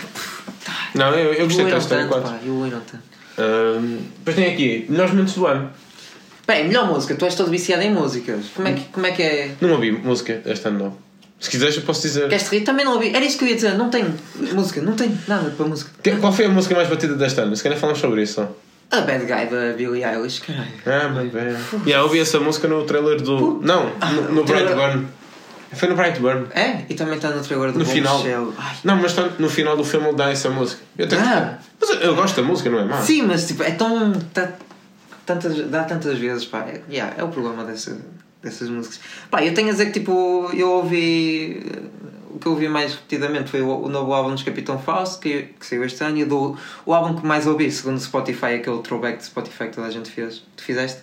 tá. Não, eu, eu gostei de Toy Story tanto, 4. pá, evoluíram tanto. Depois tem aqui, melhores momentos do ano. Bem, melhor música, tu és todo viciado em músicas. Como é que, como é, que é? Não ouvi música este ano, não. Se quiseres, eu posso dizer. Queres rir? Também não ouvi. Era isso que eu ia dizer, não tenho música, não tenho nada para música. Que- Qual foi a música mais batida deste ano? Se calhar falamos sobre isso. A Bad Guy da Billie Eilish, caralho. Ah, bem. Yeah, ouvi essa música no trailer do. Não, no, no o trailer- Brightburn. Foi no Brightburn. É, e também está no trailer do No final. Não, mas tá- no final do filme ele dá essa música. Eu tenho Ah. Mas eu, eu gosto da música, não é má? Sim, mas tipo, é tão. Tá, tantas, dá tantas vezes, pá. É, yeah, é o problema dessa, dessas músicas. Pá, eu tenho a dizer que tipo, eu ouvi. O que eu ouvi mais repetidamente foi o, o novo álbum dos Capitão Fausto, que, que saiu este ano, e o, do, o álbum que mais ouvi, segundo o Spotify, aquele throwback de Spotify que toda a gente fez. Tu fizeste?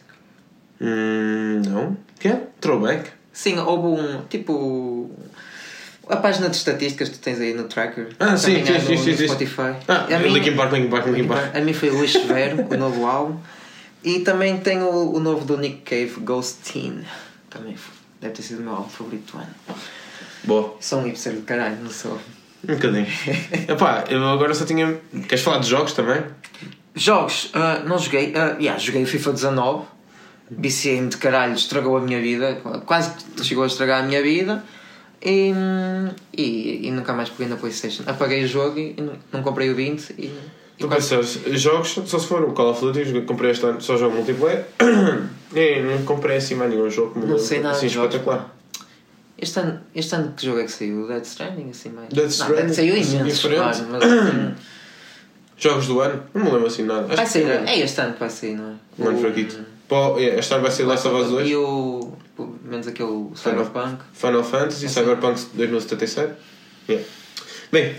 Hum, não. Que é? Throwback? Sim, houve um. Tipo. A página de estatísticas que tu tens aí no tracker. Ah, sim, sim, no, sim, sim. Spotify. Ah, A mim- Linkin Park, Linkin Park, Linkin Park. A mim foi Luís Severo, o novo álbum. E também tem o, o novo do Nick Cave, Ghost Teen. Também deve ter sido o meu álbum favorito do ano. Boa. Sou um hipster de caralho, não sou. Um bocadinho. Epá, eu agora só tinha. Queres falar de jogos também? Jogos, ah, não joguei. ah, yeah, joguei o FIFA 19. Viciei-me de caralho, estragou a minha vida. Quase chegou a estragar a minha vida. E, e, e nunca mais peguei na Playstation. Apaguei o jogo e não, não comprei o 20. E, e Tu pensas, jogos, só se for o Call of Duty, comprei este ano, só jogo multiplayer. e não comprei assim mais nenhum jogo que Não sei nada assim espetacular. Este ano, este ano que jogo é que saiu? O Dead Stranding, assim mais. Não, Stranding, saiu assim, imenso, claro, mas assim, Jogos do ano? Não me lembro assim nada. Acho vai que sair. foi É este ano que vai sair, não é? Um ano O- fraquito. Pô, yeah, este ano vai ser Last of Us 2, E o. Menos aquele Cyberpunk. Final Fantasy, Sim. Cyberpunk 2077. Yeah. Bem,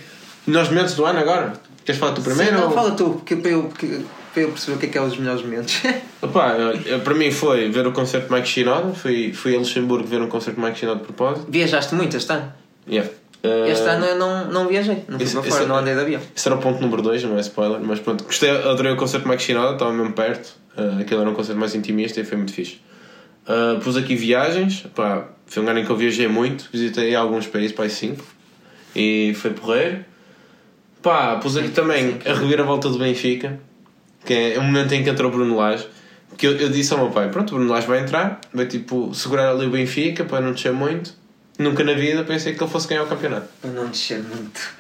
nós momentos do ano agora? Queres falar tu primeiro? Sim, não, ou- fala tu, porque para eu, porque, para eu perceber o que é que é os melhores momentos. Opa, para mim foi ver o concerto de Mike Shinoda. Fui, fui a Luxemburgo ver um concerto de Mike Shinoda de propósito. Viajaste muito este ano? Yeah. Uh, Este ano eu não, não viajei, não fui esse- para fora, esse- não andei de avião. Esse era o ponto número 2, não é spoiler, mas pronto, gostei, adorei o concerto de Mike Shinoda, estava mesmo perto, uh, aquele era um concerto mais intimista e foi muito fixe. Uh, pus aqui viagens, pá, foi um ano em que eu viajei muito, visitei alguns países, pá, 5, e foi porreiro. Pá, pus aqui também a reviravolta do Benfica, que é o momento em que entrou o Bruno Lage, que eu, eu disse ao meu pai, pronto, o Bruno Lage vai entrar, vai tipo segurar ali o Benfica para não descer muito, Nunca na vida pensei que ele fosse ganhar o campeonato. Para não descer muito.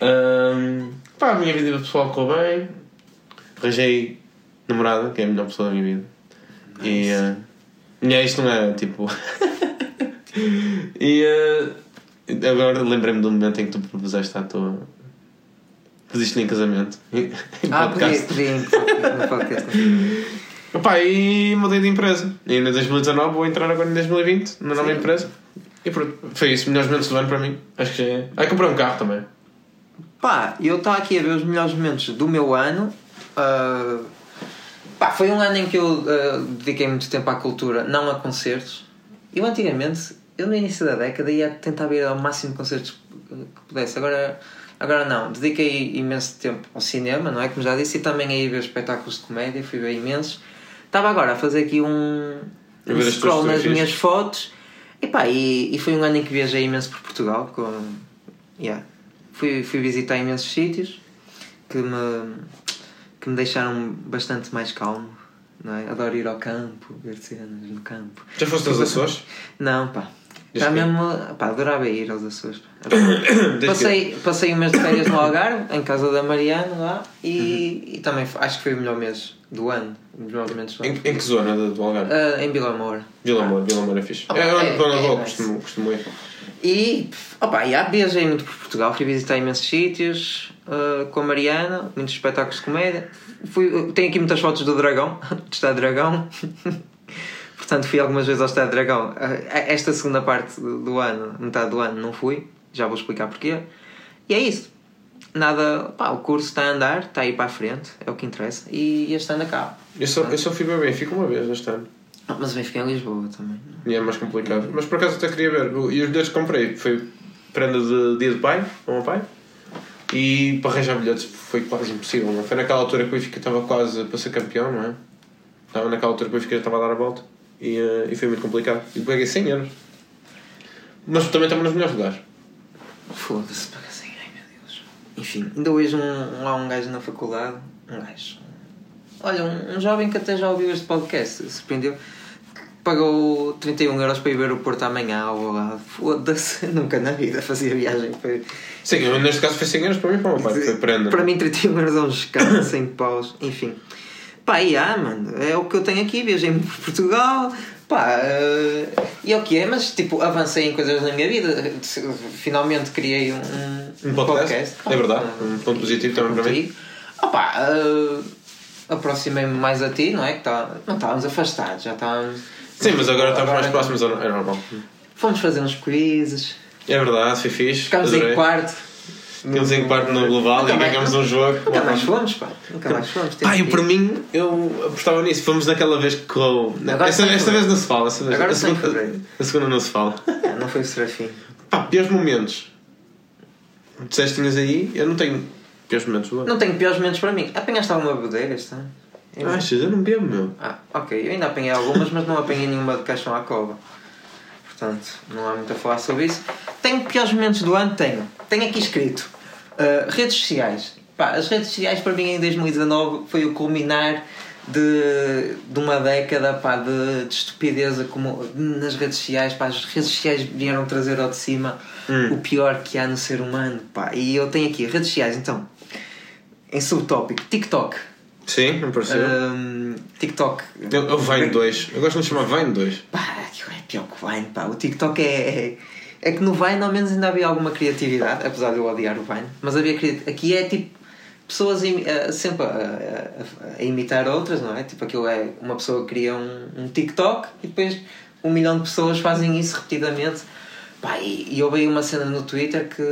Ahm, pá, a minha vida pessoal correu bem. Arranjei namorada, que é a melhor pessoa da minha vida. E, ah, e é, isto não é tipo. e ah, agora lembrei-me do momento em que tu propuseste à tua. Pediste-lhe em casamento. Em Ah, podcast. em- no podcast. Opa, e mudei de empresa. E em 2019 vou entrar agora em 2020 na nova Sim. empresa. E pronto, foi isso. Melhores momentos do ano para mim. Acho que é. Aí comprei um carro também. Pá, eu estava aqui a ver os melhores momentos do meu ano. Ah, pá, foi um ano em que eu ah, dediquei muito tempo à cultura, não a concertos. Eu antigamente, eu no início da década ia tentar ver ao máximo concertos que pudesse. Agora, agora não. Dediquei imenso tempo ao cinema, não é? Como já disse, e também a ir ver espetáculos de comédia, fui ver imensos. Estava agora a fazer aqui um, um scroll nas minhas fotos. E pá, e, e foi um ano em que viajei imenso por Portugal. Com, yeah. fui, fui visitar imensos sítios que me, que me deixaram bastante mais calmo. Não é? Adoro ir ao campo, ver cenas no campo. Já foste aos Açores? Não, pá. Está que- mesmo. Pá, adorava ir aos Açores. pá. Desde passei, passei um mês de férias no Algarve, em casa da Mariana lá, e, Uhum. e também acho que foi o melhor mês do ano. Dos melhores momentos do Em, ano. em que zona do Algarve? Ah, em Vila Moura. Vila Moura, Vila Moura é fixe. Ah, é onde é, é vou, nice. costumo, costumo ir. E, opa, já viajei muito por Portugal, fui visitar imensos sítios ah, com a Mariana, muitos espetáculos de comédia. Fui, tenho aqui muitas fotos do Dragão, do Estado Dragão. Portanto, fui algumas vezes ao Estado Dragão. Ah, esta segunda parte do, do ano, metade do ano, não fui, já vou explicar porquê. E é isso. Nada, pá, o curso está a andar, está a ir para a frente, é o que interessa. E este ano acaba. Eu só, eu só fui ver Benfica uma vez este ano. Ah, Mas o Benfica é em Lisboa também. E é mais complicado. Mas por acaso até queria ver. E os bilhetes que comprei foi prenda de dia de pai, ao meu pai. E para arranjar bilhetes foi quase impossível. Não? é? Foi naquela altura que o Benfica estava quase para ser campeão, não é? Estava naquela altura que o Benfica já estava a dar a volta. E, eh, e foi muito complicado. E paguei 100 euros. Mas também estamos nos melhores lugares. Foda-se, paga assim, ai meu Deus. Enfim, ainda hoje um, lá um gajo na faculdade, um gajo. Olha, um, um jovem que até já ouviu este podcast, surpreendeu, que pagou 31 euros para ir ver o Porto amanhã ao lado. Foda-se, nunca na vida fazia viagem para. Sim, neste caso foi 100 euros para mim para o meu pai. Foi prenda. Para mim, 31 euros é um escândalo, 100 paus, enfim. Pá, e ah, mano, é o que eu tenho aqui, viajei por Portugal, pá, eh, e é o que é, mas tipo, avancei em coisas na minha vida, finalmente criei um, Um podcast. É verdade. Um ponto positivo também para mim. contigo. Opá, eh, aproximei-me mais a ti, não é? Que tá, não estávamos afastados, já estávamos. Sim, mas agora estamos mais próximos. É normal. Fomos fazer uns quizzes, É verdade, foi fixe. ficámos em quarto. Ficámos em quarto no global Nunca e ganhamos um jogo. Nunca mais fomos, pá, nunca mais fomos. Pá, temos eu ir. mim, eu apostava nisso. Fomos naquela vez que correu. Esta, esta vez não se fala. Esta vez, Agora a, segunda, a segunda não se fala. Ah, Não foi o Serafim. Pá, piores momentos. Disseste tinhas aí, eu não tenho piores momentos do ano. Não tenho piores momentos para mim. Apanhaste alguma bebedeira este ano? Eu- Achas? Eu não bebo, meu. Ah, ok. Eu ainda apanhei algumas, mas não apanhei nenhuma de caixão à cova. Portanto, não há muito a falar sobre isso. Tenho piores momentos do ano? Tenho. Tenho aqui escrito. Uh, redes sociais. Pá, as redes sociais para mim em 2019 foi o culminar de, de uma década pá, de, de estupidez como nas redes sociais. Pá, as redes sociais vieram trazer ao de cima Hum. o pior que há no ser humano. Pá. E eu tenho aqui redes sociais, então. Em subtópico, TikTok. Sim, não pareceu. Um, TikTok. eu, eu Vine 2. Eu gosto de chamar Vine 2. Pá, é pior que Vine, pá. O TikTok é, é. É que no Vine ao menos ainda havia alguma criatividade, apesar de eu odiar o Vine. Mas havia cri- Aqui é tipo. Pessoas eh, sempre a, a- a- imitar outras, não é? Tipo, aquilo é. Uma pessoa cria um, um TikTok e depois um milhão de pessoas fazem isso repetidamente. Pá, e, houve aí uma cena no Twitter que,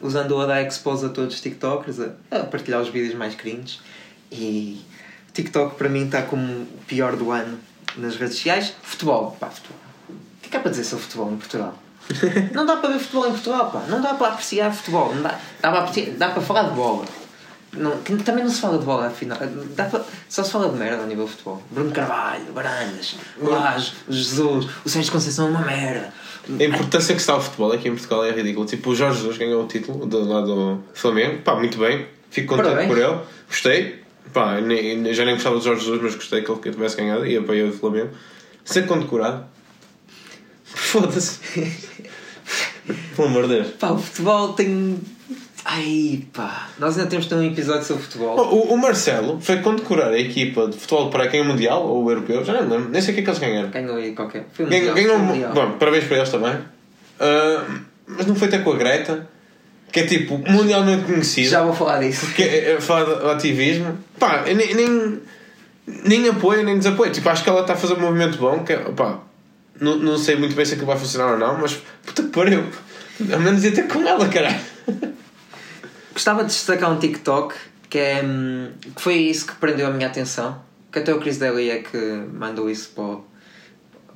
usando a da expose a todos os TikTokers, a, a partilhar os vídeos mais cringe. E o TikTok para mim está como o pior do ano nas redes sociais. Futebol, pá, futebol. O que é que há para dizer sobre futebol em Portugal? Não dá para ver futebol em Portugal, pá. Não dá para apreciar futebol. Não dá, dá, para, apreciar- dá para falar de bola. Não, que também não se fala de bola, afinal. Dá para, só se fala de merda a nível de futebol. Bruno Carvalho, Barandas, Lage, Jesus, o Sérgio Conceição é uma merda. A importância que está o futebol aqui em Portugal é ridícula. Tipo, o Jorge Jesus ganhou o título do lado do Flamengo. Pá, muito bem. Fico contente Parabéns. por ele. Gostei. Pá, nem- já nem gostava do Jorge Jesus, mas gostei que ele tivesse ganhado e apoiei o Flamengo. Ser condecorado. Foda-se. Pelo amor de Deus. Pá, o futebol tem. Ai pá, nós ainda temos de ter um episódio sobre futebol. O, o Marcelo foi condecorar a equipa de futebol para quem é mundial ou o europeu, já não lembro, nem sei o que é que eles ganharam. Ganhou aí qualquer. Foi um Ganhou, mundial, ganhou foi um mundial. bom, parabéns para eles também. Ah, mas não foi até com a Greta, que é tipo mundialmente conhecida. Já vou falar disso. que é, é falar do ativismo, pá, nem, nem, nem apoio nem desapoio. Tipo, acho que ela está a fazer um movimento bom. Que, é, pá, não, não sei muito bem se aquilo vai funcionar ou não, mas puta que pariu. Ao menos ia ter com ela, caralho. Gostava de destacar um TikTok que, é, hum, que foi isso que prendeu a minha atenção. Que até o Chris Daly é que mandou isso para, o-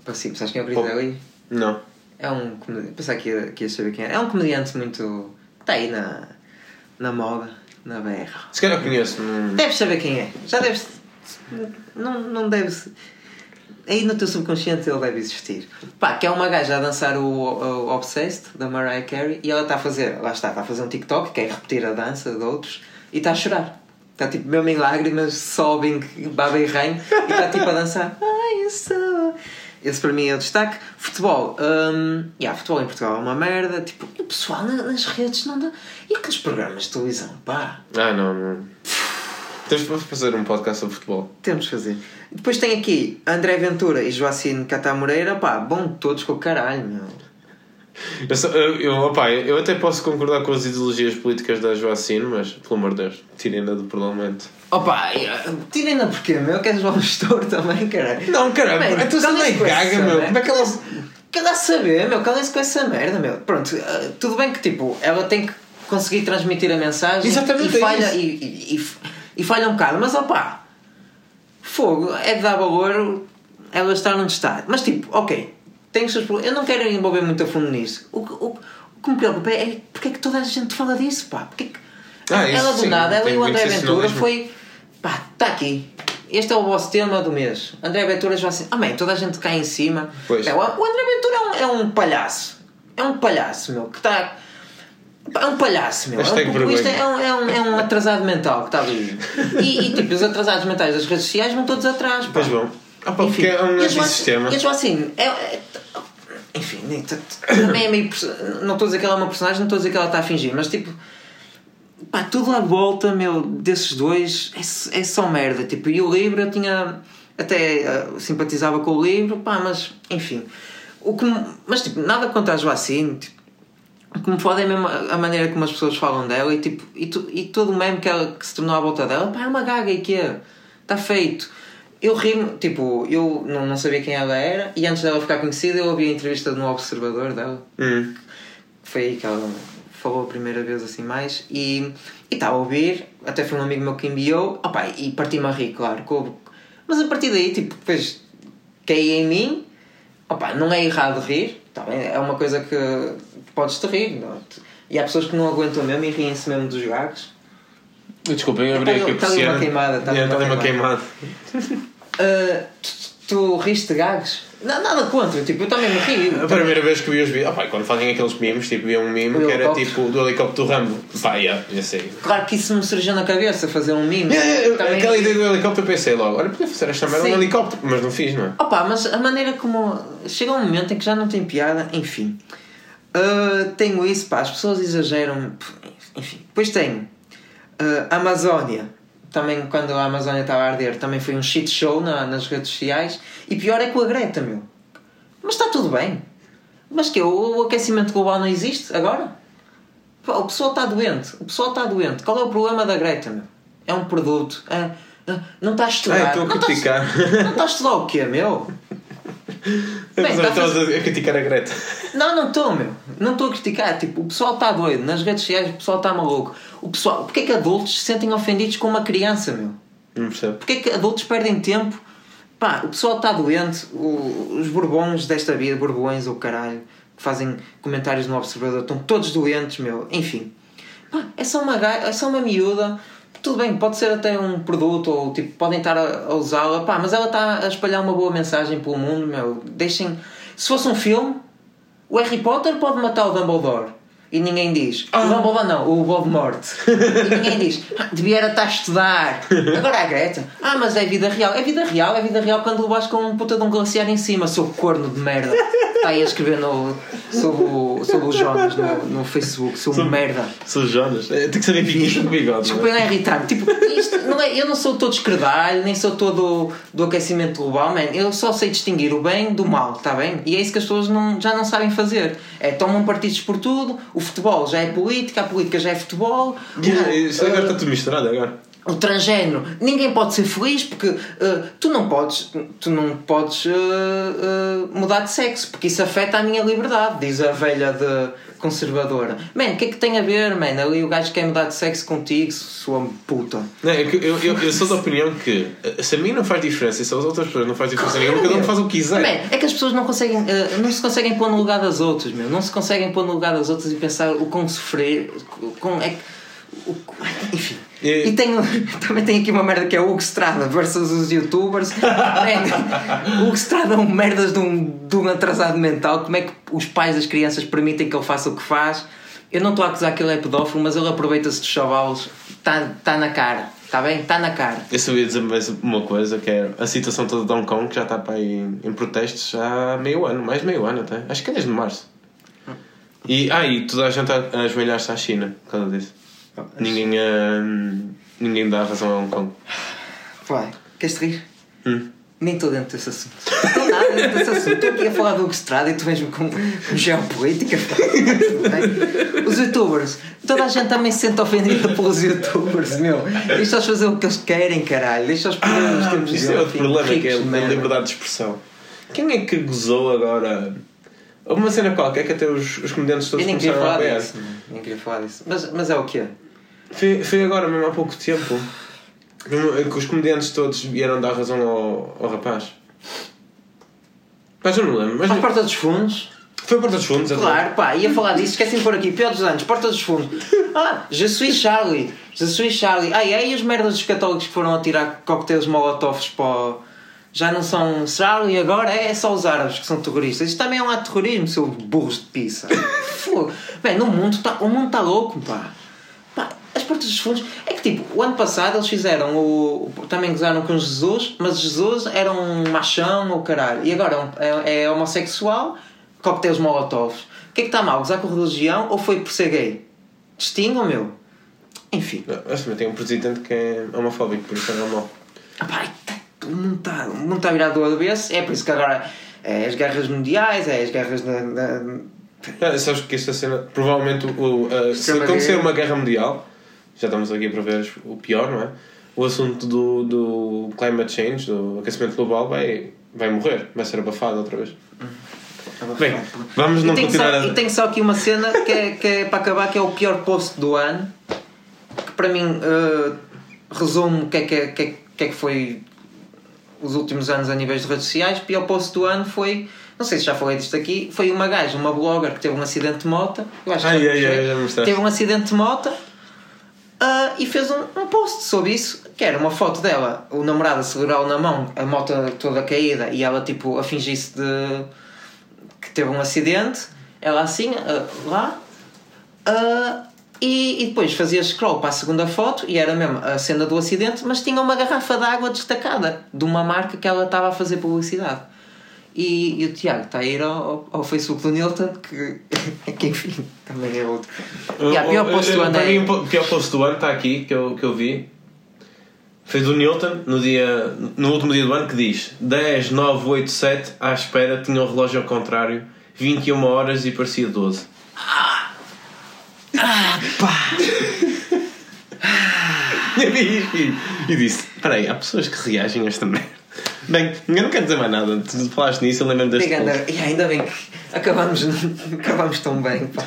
para si. Sabes quem é o Chris Pô. Daly? Não. É um comediante. Pensava que ia, que ia saber quem é. É um comediante muito. Está aí na, na moda, na BR. Se calhar conheço. Não... Deves saber quem é. Já deves. Não, não deves. Aí no teu subconsciente ele deve existir. Pá, que é uma gaja a dançar o, o Obsessed da Mariah Carey e ela está a fazer, lá está, está a fazer um TikTok, que é repetir a dança de outros e está a chorar. Está tipo mesmo em lágrimas, sobbing, baba e rain e está tipo a dançar. Ai, eu sou. Esse para mim é o destaque. Futebol. Hum, yeah, futebol em Portugal é uma merda. Tipo, o pessoal na- nas redes não dá. E aqueles programas de televisão, pá. Ah, não, não. Temos para fazer um podcast sobre futebol. Temos de fazer. Depois tem aqui André Ventura e Joacine Catá Moreira, pá, bom todos com o caralho, meu. Eu, só- eu, eu, opá, eu até posso concordar com as ideologias políticas da Joacine, mas pelo amor de Deus, tirem-na do parlamento. Opa, tirem-na porquê, meu? Queres João Gestor também, caralho? Não, caralho, é com gaga, essa meu. Como é que ela. Lá saber, meu? Calem-se com essa merda, meu. Pronto, ah, tudo bem que, tipo, ela tem que conseguir transmitir a mensagem Exatamente, e é falha, isso. e, e, e, e falha um bocado, mas opá, fogo, é de dar valor ela estar onde está. Mas, tipo, ok, tem os seus problemas. Eu não quero envolver muito a fundo nisso. O, que- o, o que me preocupa é porque é que toda a gente fala disso, pá. Porque é que Ah, ela do nada, ela e o André Ventura foi pá, está aqui. Este é o vosso tema do mês. André Ventura já assim, ah, bem, toda a gente cai em cima. Pois. É, o o André Ventura é um, é um palhaço. É um palhaço, meu, que está. É um palhaço, meu. É um populista, é um, é, um, é um atrasado mental que está ali. E, e, tipo, os atrasados mentais das redes sociais vão todos atrás. pá. Pois bom. Ah, pá, porque Enfim, é um a Joacine- antissistema. E a Joacine, é, é, enfim, também é meio. Não estou a dizer que ela é uma personagem, não estou a dizer que ela está a fingir, mas tipo. Pá, tudo à volta, meu, desses dois é, é só merda. Tipo, e o livro eu tinha. Até eh, simpatizava com o livro, pá, mas enfim. O que, mas tipo, nada contra a Joacine. Tipo, que me foda é mesmo a maneira como as pessoas falam dela e, tipo, e, tu, e todo o meme que, ela, que se tornou à volta dela, pá, é uma gaga e que é? Está feito. Eu rimo, tipo, eu não, não sabia quem ela era e antes dela ficar conhecida eu ouvi a entrevista no Observador dela. Hum. Foi aí que ela falou a primeira vez assim mais e estava a ouvir, até foi um amigo meu que enviou, opá, e parti-me a rir, claro. com- mas a partir daí, tipo, depois caí em mim, opá, não é errado rir, tá bem? é uma coisa que podes-te rir. Não? E há pessoas que não aguentam mesmo e riem-se mesmo dos gagos. Desculpem, eu abri aqui a está ali uma persiana. queimada, está uma Está ali uma queimada. queimada. Ah, tu, tu riste de gagos? Não, nada contra, tipo, eu também me rio. A primeira vez que vi os vídeos, ah, quando fazem aqueles memes, tipo, vi um meme que era tipo do helicóptero do Rambo. Pá, yeah, eu sei. Claro que isso me surgiu na cabeça, fazer um meme. Yeah, yeah, Também- Aquela ideia do helicóptero eu pensei logo, olha, podia fazer esta merda um helicóptero, mas não fiz, não é? Opa, mas a maneira como. Chega um momento em que já não tem piada, enfim. Ah, tenho isso, pá, as pessoas exageram. Enfim. Depois tenho ah, Amazónia. Também quando a Amazónia estava a arder, também foi um shit show na- nas redes sociais. E pior é com a Greta, meu. Mas está tudo bem. Mas que o, o aquecimento global não existe agora? O pessoal está doente. O pessoal está doente. Qual é o problema da Greta, meu? É um produto. É, é, não está a estudar. Ah, estou a criticar. Não está a estudar o quê, meu? Bem, tá todos a criticar a Greta. Não, não estou, meu. Não estou a criticar. Tipo, o pessoal está doido. Nas redes sociais o pessoal está maluco. O pessoal... Porquê é que adultos se sentem ofendidos com uma criança, meu? Não percebo. Porquê é que adultos perdem tempo? Pá, o pessoal está doente. O- os borbões desta vida, borbões ou caralho, que fazem comentários no Observador, estão todos doentes, meu. Enfim. Pá, é só uma, é só uma miúda. Tudo bem, pode ser até um produto ou tipo, podem estar a, a usá-la, pá, mas ela está a espalhar uma boa mensagem pelo mundo, meu. Deixem. Se fosse um filme, o Harry Potter pode matar o Dumbledore. E ninguém diz. O Dumbledore não, o Voldemort. e ninguém diz. Ah, devia era estar a estudar. Agora a Greta. Ah, mas é vida real. É vida real, é vida real quando levas com um puta de um glaciar em cima, seu corno de merda. Está aí a escrever no, sobre, o, sobre o Jonas no, no Facebook, seu merda. Sou Jonas. É, Tem que saber piquinho com bigode. Desculpem lá irritar-me. Tipo, isto não é, eu não sou todo escredalho, nem sou todo do aquecimento global, man. Eu só sei distinguir o bem do mal, está bem? E é isso que as pessoas não, já não sabem fazer. É, tomam partidos por tudo, o futebol já é política, a política já é futebol. Yeah, o- Isso agora uh, está tudo misturado agora. O transgénero, ninguém pode ser feliz porque uh, tu não podes, tu não podes uh, uh, mudar de sexo porque isso afeta a minha liberdade, diz a velha de conservadora. Man, o que é que tem a ver, man? Ali o gajo quer mudar de sexo contigo, sua puta. Não, é que eu, eu, eu sou da opinião que se a mim não faz diferença e se as outras pessoas não faz diferença nenhuma, cada um faz o que quiser. Man, é que as pessoas não conseguem, não se conseguem pôr no lugar das outras, meu. Não se conseguem pôr no lugar das outras e pensar o quão sofrer, o quão é que- o- enfim. E- E tenho, também tem aqui uma merda que é o Hugo Strada versus os youtubers. Man, o Hugo Strada é um merdas de um, de um atrasado mental. Como é que os pais das crianças permitem que ele faça o que faz? Eu não estou a acusar que ele é pedófilo, mas ele aproveita-se dos chavalos. Está tá na cara, está bem? Está na cara. Eu sabia dizer mais uma coisa, que é a situação toda de Hong Kong, que já está para aí em, protestos há meio ano, mais de meio ano até. Acho que é desde março. E, ah, e toda a gente a, a ajoelhar-se à China por causa disso. Ninguém, ah, ninguém dá razão a Hong Kong. Vai, queres te rir? Hum. Nem estou dentro desse assunto. Não estou nada dentro desse assunto. Estou aqui a falar do Hugo Strada e tu vens-me com, com geopolítica. Os youtubers. Toda a gente também se sente ofendida pelos youtubers, meu. Deixa-os fazer o que eles querem, caralho. Deixa-os os Ah, tempos isso é outro problema, que é ricos a liberdade de expressão. Quem é que gozou agora? Houve uma cena qualquer que até os, os comediantes todos começaram a falar apoiar. Nem queria falar disso. Mas, mas é o quê? Foi, foi agora mesmo há pouco tempo que os comediantes todos vieram dar razão ao, ao rapaz. Mas eu não lembro. Mas Faz porta dos fundos? foi a porta dos fundos. Claro, pá, ia falar disso, esqueci de pôr aqui, pior dos anos, porta dos fundos. Ah, Je suis Charlie, Je suis Charlie. Ai, ai, as merdas dos católicos que foram atirar coquetéis molotovs para. o- Já não são Charlie agora, é só os árabes que são terroristas. Isto também é um ato de terrorismo, seu burros de pizza. Fogo. Bem, no mundo tá, o mundo está louco, pá. Portas dos fundos. É que tipo, o ano passado eles fizeram o. Também gozaram com Jesus, mas Jesus era um machão ou caralho. E agora é, é, é homossexual, coquetéis molotovs. O que é que está mal? Gozar com religião ou foi por ser gay? Distingam, meu. Enfim. Não, Mas também tem um presidente que é homofóbico, por isso é normal. Ah, pá, tá- o mundo está o mundo tá virado do avesso. É por isso que agora é as guerras mundiais, é as guerras na. na- Ah, sabes que esta cena, provavelmente, o, a- se acontecer uma guerra mundial, já estamos aqui para ver o pior, não é? O assunto do, do climate change, do aquecimento global, vai, vai morrer, vai ser abafado outra vez. Bem, vamos não continuar só, a. e tenho só aqui uma cena que é, que é para acabar, que é o pior post do ano, que para mim eh, resume o que é que, é- que, é- que é que foi os últimos anos a níveis de redes sociais. O pior post do ano foi, não sei se já falei disto aqui, foi uma gaja, uma blogger que teve um acidente de moto. Eu acho que Ai, ai, ai, mostrei. já mostraste. Teve um acidente de moto. Ah, e fez um, um post sobre isso, que era uma foto dela, o namorado a segurá-lo na mão, a moto toda caída e ela tipo a fingir-se de que teve um acidente, ela assim, ah, lá, ah, e, e depois fazia scroll para a segunda foto e era mesmo a cena do acidente, mas tinha uma garrafa de água destacada de uma marca que ela estava a fazer publicidade. E, e o Tiago está a ir ao, ao Facebook do Nilton, que, que enfim, também é outro. E a pior post do ano é- o pior post do ano está aqui, que eu, que eu vi. Foi do Newton, no, dia, no último dia do ano, que diz 10, 9, 8, 7, à espera, tinha o relógio ao contrário, 21 horas e parecia 12. Pá! Eu vi isto e, e disse: Espera aí, há pessoas que reagem a esta merda. Bem, eu não quero dizer mais nada. Tu falaste nisso, eu lembro-me deste ainda, e ainda bem que acabamos, acabamos tão bem, pá.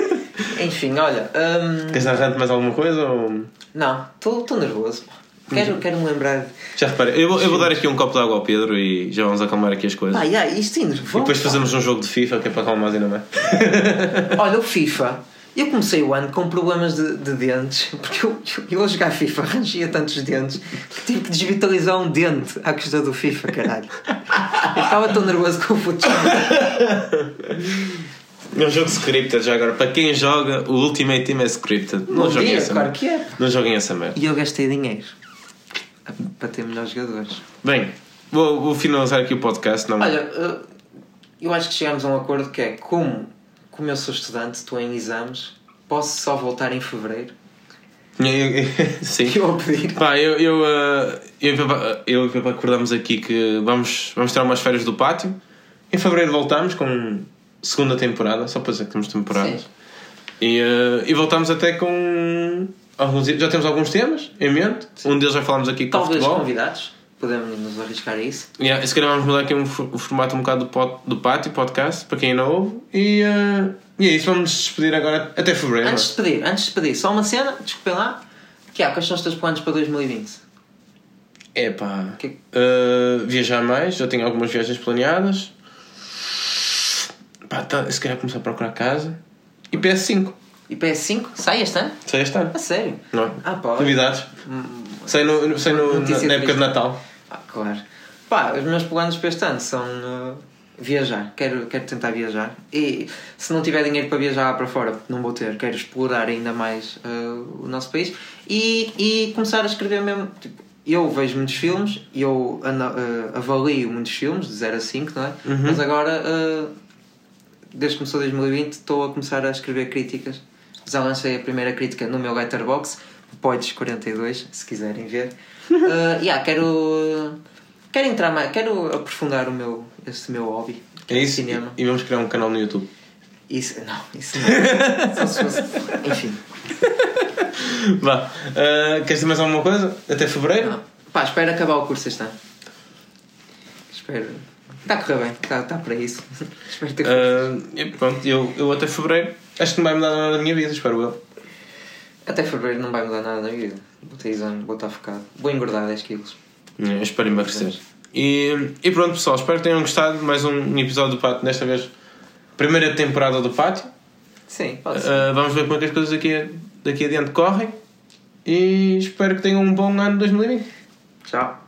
Enfim, olha. hum, Queres arranjar mais alguma coisa? Ou... não, estou nervoso, pá. Quero, quero me lembrar. Já reparei, eu vou, eu vou dar aqui um copo de água ao Pedro e já vamos acalmar aqui as coisas. Pá, yeah, isto é e nervoso. depois pá. fazemos um jogo de FIFA que é para acalmar ainda mais. Olha, o FIFA. Eu comecei o ano com problemas de, de dentes, porque eu, eu, a jogar FIFA arrangia tantos dentes que tive que desvitalizar um dente à custa do FIFA, caralho. Eu estava tão nervoso com o futebol. É um jogo scripted já agora. Para quem joga, o Ultimate Team é scripted. Não Bom joguem essa claro merda. que é. Não joguem essa merda. E eu gastei dinheiro para ter melhores jogadores. Bem, vou, vou finalizar aqui o podcast. Não... Olha, eh, eu acho que chegámos a um acordo que é como, como eu sou estudante, estou em exames, posso só voltar em fevereiro. Sim. Eu vou pedir. Pá, eu, eu, uh, eu, e eu e Pepa acordamos aqui que vamos, vamos tirar umas férias do pátio. Em fevereiro voltamos com segunda temporada, só para dizer que temos temporadas. Sim. E, uh, e voltamos até com. Alguns, já temos alguns temas em mente. Um deles já falámos aqui com Talvez futebol. convidados, podemos nos arriscar a isso. Yeah, e se calhar vamos mudar aqui um, o formato um bocado do, pot, do pátio, podcast, para quem ainda ouve. E, uh, e é isso, vamos despedir agora até fevereiro. Antes de pedir, antes de pedir, só uma cena, desculpem lá. Que há, quais são os teus planos para 2020? É pá. Que- Uh, viajar mais, já tenho algumas viagens planeadas. Pá, tá, se calhar começar a procurar casa. E PS5. E PS5? Sai este ano? Sei este ano. A sério? Não é? Ah, pá. Novidades. Sei, no, sei no, na, na época de. Natal. Ah, claro. Pá, os meus planos para este ano são uh, viajar. Quero, quero tentar viajar. E se não tiver dinheiro para viajar lá para fora, porque não vou ter, quero explorar ainda mais uh, o nosso país e, e começar a escrever mesmo. Tipo, eu vejo muitos filmes, eu uh, avalio muitos filmes, de 0 a 5, não é? Mas agora, uh, desde que começou 2020, estou a começar a escrever críticas. Já lancei a primeira crítica no meu Letterboxd, Poides42, se quiserem ver. Uh, yeah, quero, quero entrar mais, quero aprofundar o meu, este meu hobby. que É o isso. Cinema. E vamos criar um canal no YouTube. Isso, não, isso não. Só se fosse- Enfim. Vá. Uh, queres dizer mais alguma coisa? Até fevereiro? Não. Pá, espero acabar o curso este ano. Espero. Está a correr bem, está, está para isso. espero ter Uh, pronto, eu, eu até fevereiro. Acho que não vai mudar nada na minha vida, espero eu. Até fevereiro não vai mudar nada na vida. Vou ter exame, vou estar focado. Vou engordar 10 quilos. Eu espero emagrecer. E, e pronto, pessoal, espero que tenham gostado de mais um episódio do Pátio. Desta vez, primeira temporada do Pátio. Sim, pode ser. Uh, vamos ver como é que as coisas daqui, daqui adiante correm. E espero que tenham um bom ano 2020. Tchau.